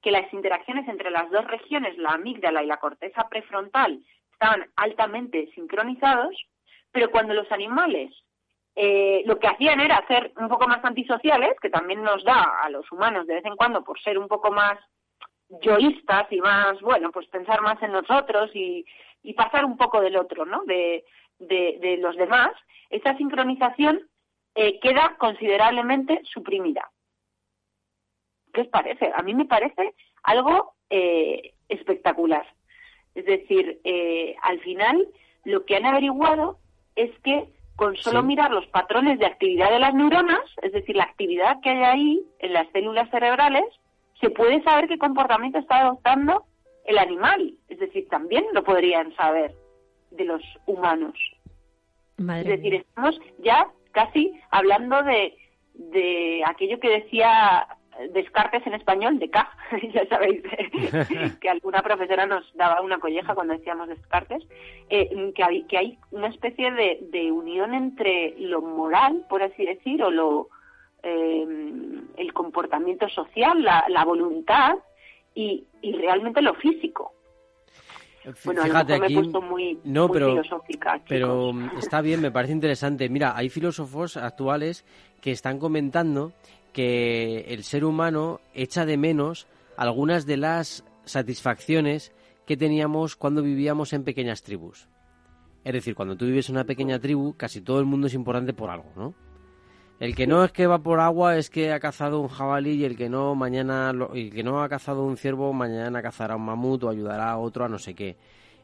que las interacciones entre las dos regiones, la amígdala y la corteza prefrontal, estaban altamente sincronizados, pero cuando los animales eh, lo que hacían era hacer un poco más antisociales, que también nos da a los humanos de vez en cuando por ser un poco más yoístas y más, bueno, pues pensar más en nosotros y, pasar un poco del otro, ¿no? De, los demás, esa sincronización eh, queda considerablemente suprimida. ¿Qué os parece? A mí me parece algo eh, espectacular. Es decir, eh, al final lo que han averiguado es que con solo mirar los patrones de actividad de las neuronas, es decir, la actividad que hay ahí en las células cerebrales, se puede saber qué comportamiento está adoptando el animal. Es decir, también lo podrían saber de los humanos. es decir, estamos ya casi hablando de, de aquello que decía Descartes en español, de K, [laughs] ya sabéis [laughs] que alguna profesora nos daba una colleja cuando decíamos Descartes, eh, que, hay, que hay una especie de, de unión entre lo moral, por así decir, o lo, eh, el comportamiento social, la, voluntad y, realmente lo físico. Bueno, Fíjate aquí, me he puesto muy, no, pero, filosófica. Pero está bien, me parece interesante. Mira, hay filósofos actuales que están comentando que el ser humano echa de menos algunas de las satisfacciones que teníamos cuando vivíamos en pequeñas tribus. Es decir, cuando tú vives en una pequeña tribu, casi todo el mundo es importante por algo, ¿no? El que no es que va por agua es que ha cazado un jabalí y el que no mañana el que no ha cazado un ciervo mañana cazará un mamut o ayudará a otro a no sé qué.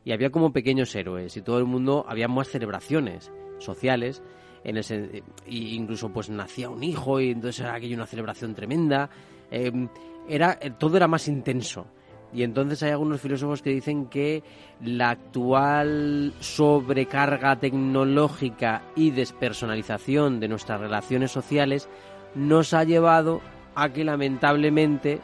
Y había como pequeños héroes y todo el mundo había más celebraciones sociales en ese incluso pues nacía un hijo y entonces era aquello una celebración tremenda. Em, era todo era más intenso. Y entonces hay algunos filósofos que dicen que la actual sobrecarga tecnológica y despersonalización de nuestras relaciones sociales nos ha llevado a que lamentablemente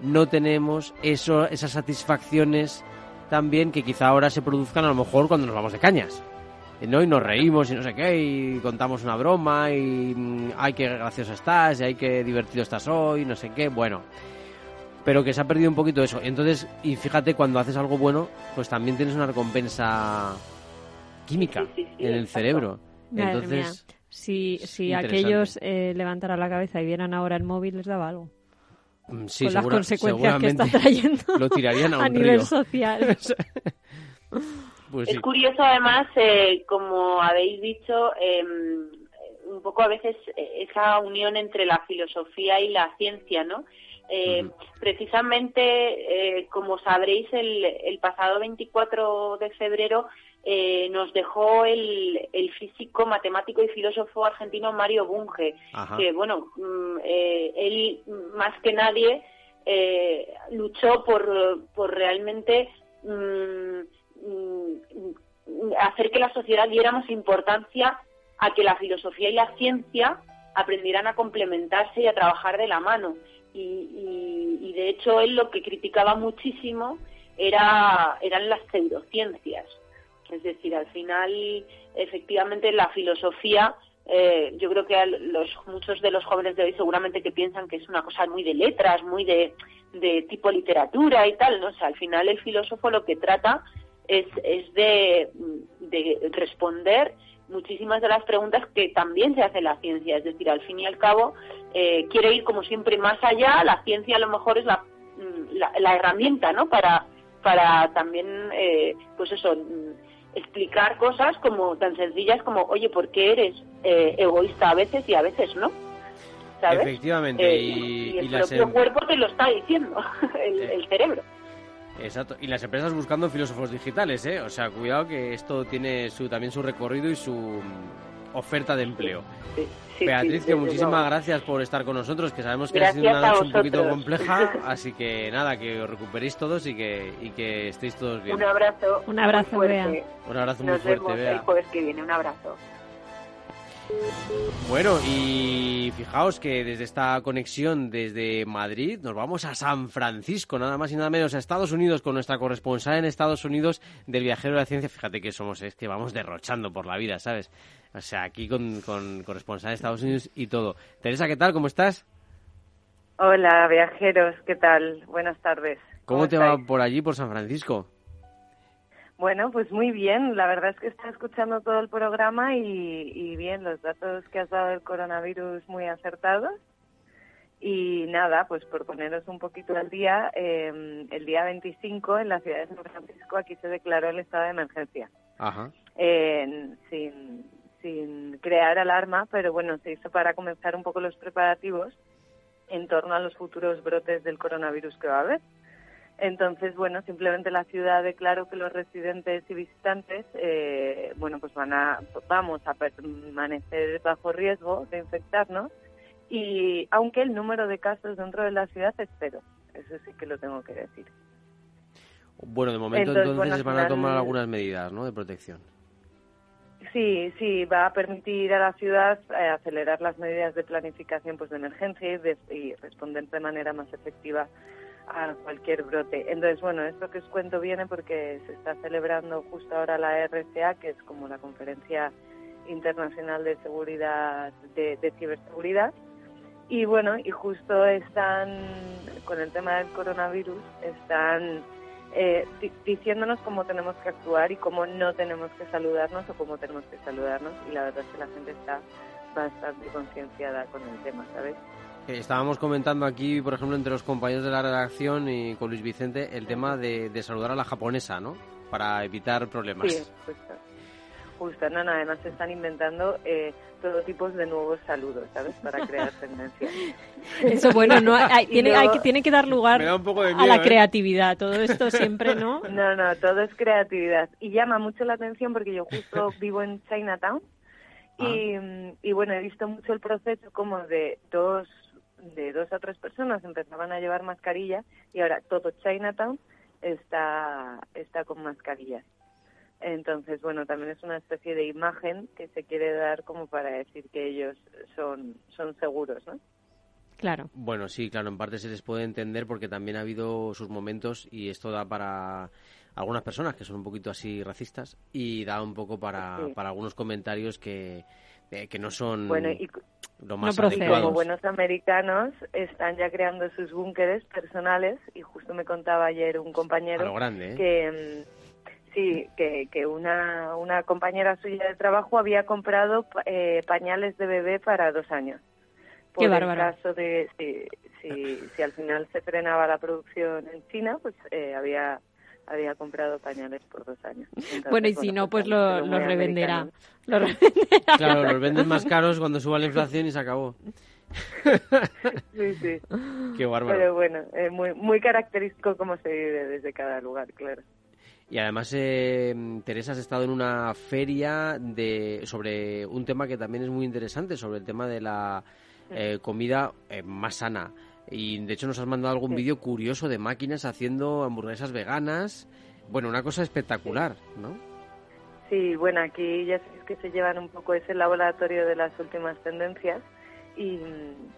no tenemos eso, esas satisfacciones también que quizá ahora se produzcan a lo mejor cuando nos vamos de cañas. ¿No? Y nos reímos y no sé qué, y contamos una broma, y mm, ay, qué gracioso estás, y ay, qué divertido estás hoy, no sé qué, bueno. Pero que se ha perdido un poquito eso. Entonces, y fíjate, cuando haces algo bueno, pues también tienes una recompensa química en el cerebro. Entonces, si, si aquellos eh, levantaran la cabeza y vieran ahora el móvil, les daba algo. Mm, sí, con las consecuencias que está trayendo [laughs] lo tirarían a, [laughs] un nivel social. [laughs] Pues es curioso además, eh, como habéis dicho, em, un poco a veces eh, esa unión entre la filosofía y la ciencia, ¿no? Eh, precisamente, como sabréis, el, el, pasado 24 de febrero nos dejó el, el, físico, matemático y filósofo argentino Mario Bunge, que, bueno, mm, él más que nadie luchó por, por realmente... Mm, hacer que la sociedad diéramos importancia a que la filosofía y la ciencia aprendieran a complementarse y a trabajar de la mano. Y, de hecho él lo que criticaba muchísimo era, eran las pseudociencias. Es decir, al final, efectivamente, la filosofía, eh, yo creo que los, muchos de los jóvenes de hoy seguramente que piensan que es una cosa muy de letras, muy de, tipo literatura y tal, ¿no? O al final el filósofo lo que trata es, es de, responder muchísimas de las preguntas que también se hace la ciencia. Es decir, al fin y al cabo, eh, quiere ir como siempre más allá. La ciencia a lo mejor es la, mm, la, herramienta, ¿no? Para, para también, eh, pues eso, mm, explicar cosas como tan sencillas como, oye, ¿por qué eres eh, egoísta a veces y a veces no? ¿Sabes? Efectivamente. y, el propio em- cuerpo te lo está diciendo, [laughs] el cerebro. Exacto. Y las empresas buscando filósofos digitales, ¿eh? O sea, cuidado que esto tiene su, también su recorrido y su mm, oferta de empleo. Beatriz, que muchísimas gracias por estar con nosotros, que sabemos que ha sido una noche un poquito compleja, [laughs] así que nada, que os recuperéis todos y que, y que estéis todos bien. Un abrazo. Un abrazo, Bea. Un abrazo muy fuerte, Bea. el jueves que viene. Un abrazo. Bueno, y fijaos que desde esta conexión desde Madrid nos vamos a San Francisco, nada más y nada menos a Estados Unidos con nuestra corresponsal en Estados Unidos del viajero de la ciencia. Fíjate que somos, es que vamos derrochando por la vida, ¿sabes? O sea, aquí con, con corresponsal de Estados Unidos y todo. Teresa, ¿qué tal? ¿Cómo estás? Hola, viajeros, ¿qué tal? Buenas tardes. ¿Cómo, te va por allí, por San Francisco? Bueno, pues muy bien. La verdad es que está escuchando todo el programa y, bien, los datos que has dado del coronavirus muy acertados. Y nada, pues por poneros un poquito al día, em, el día 25 en la ciudad de San Francisco aquí se declaró el estado de emergencia. Ajá. sin, sin crear alarma, pero bueno, se hizo para comenzar un poco los preparativos en torno a los futuros brotes del coronavirus que va a haber. Entonces, bueno, simplemente la ciudad declaró que los residentes y visitantes, eh, bueno, pues van a, vamos a permanecer bajo riesgo de infectarnos y aunque el número de casos dentro de la ciudad es cero, eso sí que lo tengo que decir. Bueno, de momento entonces, van a tomar algunas medidas, ¿no?, de protección. Sí, sí, va a permitir a la ciudad eh, acelerar las medidas de planificación pues de emergencia y responder de manera más efectiva a cualquier brote. Entonces, bueno, esto que os cuento viene porque se está celebrando justo ahora la RCA, que es como la Conferencia Internacional de Seguridad, de, Ciberseguridad. Y bueno, y justo están, con el tema del coronavirus, están eh, diciéndonos cómo tenemos que actuar y cómo no tenemos que saludarnos o cómo tenemos que saludarnos. Y la verdad es que la gente está bastante concienciada con el tema, ¿sabes? Estábamos comentando aquí, por ejemplo, entre los compañeros de la redacción y con Luis Vicente, el tema de, saludar a la japonesa, ¿no? Para evitar problemas. Sí, justo. Justo, no, no, además se están inventando eh, todo tipo de nuevos saludos, ¿sabes? Para crear tendencia. [laughs] Eso, bueno, no, [laughs] tiene, hay, tiene que dar lugar a la ¿eh? creatividad. Todo esto siempre, ¿no? [laughs] No, no, todo es creatividad. Y llama mucho la atención porque yo justo vivo en Chinatown y, ah. y bueno, he visto mucho el proceso como de dos de dos a tres personas empezaban a llevar mascarilla y ahora todo Chinatown está, está con mascarillas. Entonces, bueno, también es una especie de imagen que se quiere dar como para decir que ellos son, son seguros, ¿no? Claro. Bueno, sí, claro, en parte se les puede entender porque también ha habido sus momentos y esto da para algunas personas que son un poquito así racistas y da un poco para, para algunos comentarios que, eh, que no son bueno, y, lo más no Como buenos americanos están ya creando sus búnkeres personales y justo me contaba ayer un compañero grande, ¿eh? que mm, sí que, que una, una compañera suya de trabajo había comprado eh, pañales de bebé para dos años. Por Qué el caso de si, si, si, al final se frenaba la producción en China, pues eh, había había comprado pañales por dos años. bueno, y si no, pues, pues lo, [laughs] revenderá. Claro, los venden más caros cuando suba la inflación y se acabó. sí, sí. Qué bárbaro. Pero bueno, es muy, muy característico cómo se vive desde cada lugar, claro. Y además, eh, Teresa, has estado en una feria de sobre un tema que también es muy interesante, sobre el tema de la eh, comida eh, más sana. Y de hecho nos has mandado algún vídeo curioso de máquinas haciendo hamburguesas veganas. Bueno, una cosa espectacular, ¿no? Sí, bueno, aquí ya sabéis que se llevan un poco ese laboratorio de las últimas tendencias. Y,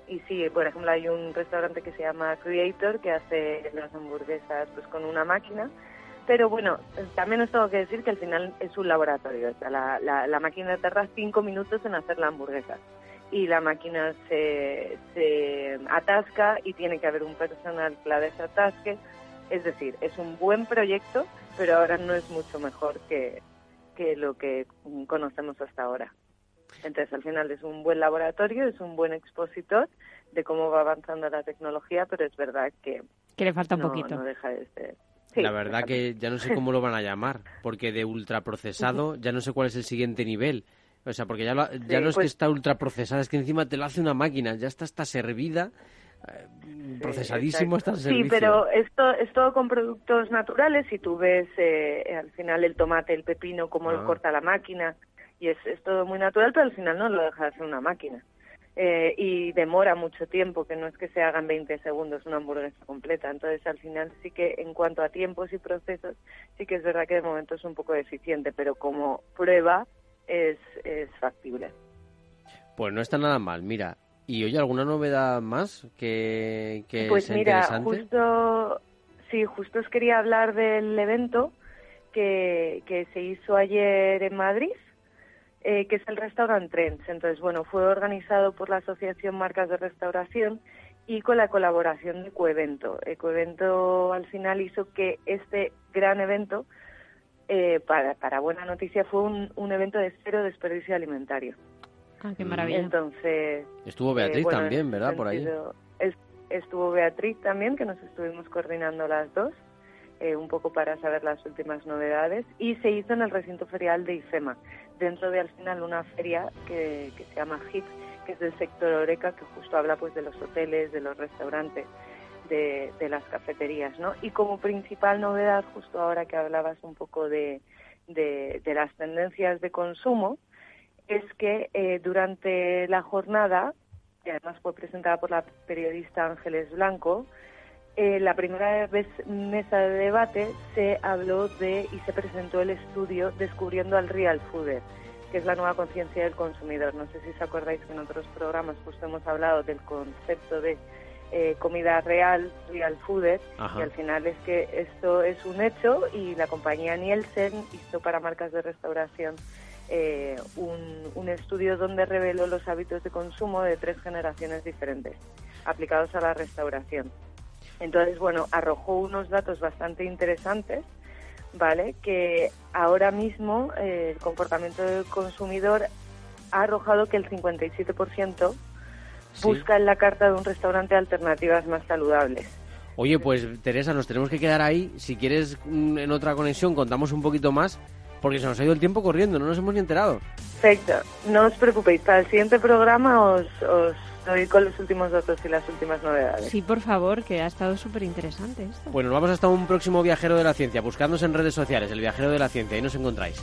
y sí, por ejemplo, hay un restaurante que se llama Creator que hace las hamburguesas pues con una máquina. Pero bueno, también os tengo que decir que al final es un laboratorio. O sea, la, la, la máquina tarda cinco minutos en hacer la hamburguesa y la máquina se, se atasca y tiene que haber un personal que la desatasque. Es decir, es un buen proyecto, pero ahora no es mucho mejor que, que lo que conocemos hasta ahora. Entonces, al final es un buen laboratorio, es un buen expositor de cómo va avanzando la tecnología, pero es verdad que... Que le falta un no, poquito. No deja de ser. la verdad que ya no sé cómo lo [laughs] van a llamar, porque de ultraprocesado ya no sé cuál es el siguiente nivel. O sea, porque ya, ya no es que pues está ultra procesada, es que encima te lo hace una máquina, ya está, está servida, eh, procesadísimo está el Sí, pero esto es todo con productos naturales y tú ves eh, al final el tomate, el pepino, cómo lo ah. corta la máquina y es, es todo muy natural, pero al final no lo deja de hacer una máquina. Eh, y demora mucho tiempo, que no es que se haga en 20 segundos una hamburguesa completa. Entonces, al final sí que en cuanto a tiempos y procesos, sí que es verdad que de momento es un poco deficiente, pero como prueba es, es factible. Pues no está nada mal, mira. ¿Y oye alguna novedad más que, que pues sea mira, interesante? justo, sí, justo os quería hablar del evento que, que se hizo ayer en Madrid, eh, que es el Restaurant Trends. Entonces, bueno, fue organizado por la Asociación Marcas de Restauración y con la colaboración de Ecoevento. Ecoevento al final hizo que este gran evento eh, para, para buena noticia, fue un, un evento de cero desperdicio alimentario. Ah, qué maravilla. Entonces... Estuvo eh, Beatriz también, ¿verdad? Por ahí. estuvo Beatriz también, que nos estuvimos coordinando las dos, eh, un poco para saber las últimas novedades, y se hizo en el recinto ferial de IFEMA, dentro de al final una feria que, que se llama HIT, que es del sector Oreca, que justo habla pues de los hoteles, de los restaurantes, de, las cafeterías, ¿no? Y como principal novedad, justo ahora que hablabas un poco de, de, las tendencias de consumo, es que eh, durante la jornada, que además fue presentada por la periodista Ángeles Blanco, eh, la primera vez mesa de debate se habló de y se presentó el estudio Descubriendo al Real Fooder, que es la nueva conciencia del consumidor. No sé si os acordáis que en otros programas justo hemos hablado del concepto de eh, comida real, real food, y al final es que esto es un hecho y la compañía Nielsen hizo para marcas de restauración eh, un, un, estudio donde reveló los hábitos de consumo de tres generaciones diferentes aplicados a la restauración. Entonces, bueno, arrojó unos datos bastante interesantes, ¿vale? Que ahora mismo eh, el comportamiento del consumidor ha arrojado que el 57% busca en la carta de un restaurante alternativas más saludables. Oye, pues Teresa, nos tenemos que quedar ahí. Si quieres, mm, en otra conexión contamos un poquito más, porque se nos ha ido el tiempo corriendo, no nos hemos ni enterado. Perfecto, no os preocupéis, para el siguiente programa os, os doy con los últimos datos y las últimas novedades. Sí, por favor, que ha estado súper interesante esto. Bueno, vamos hasta un próximo viajero de la ciencia. Buscadnos en redes sociales, el viajero de la ciencia, ahí nos encontráis.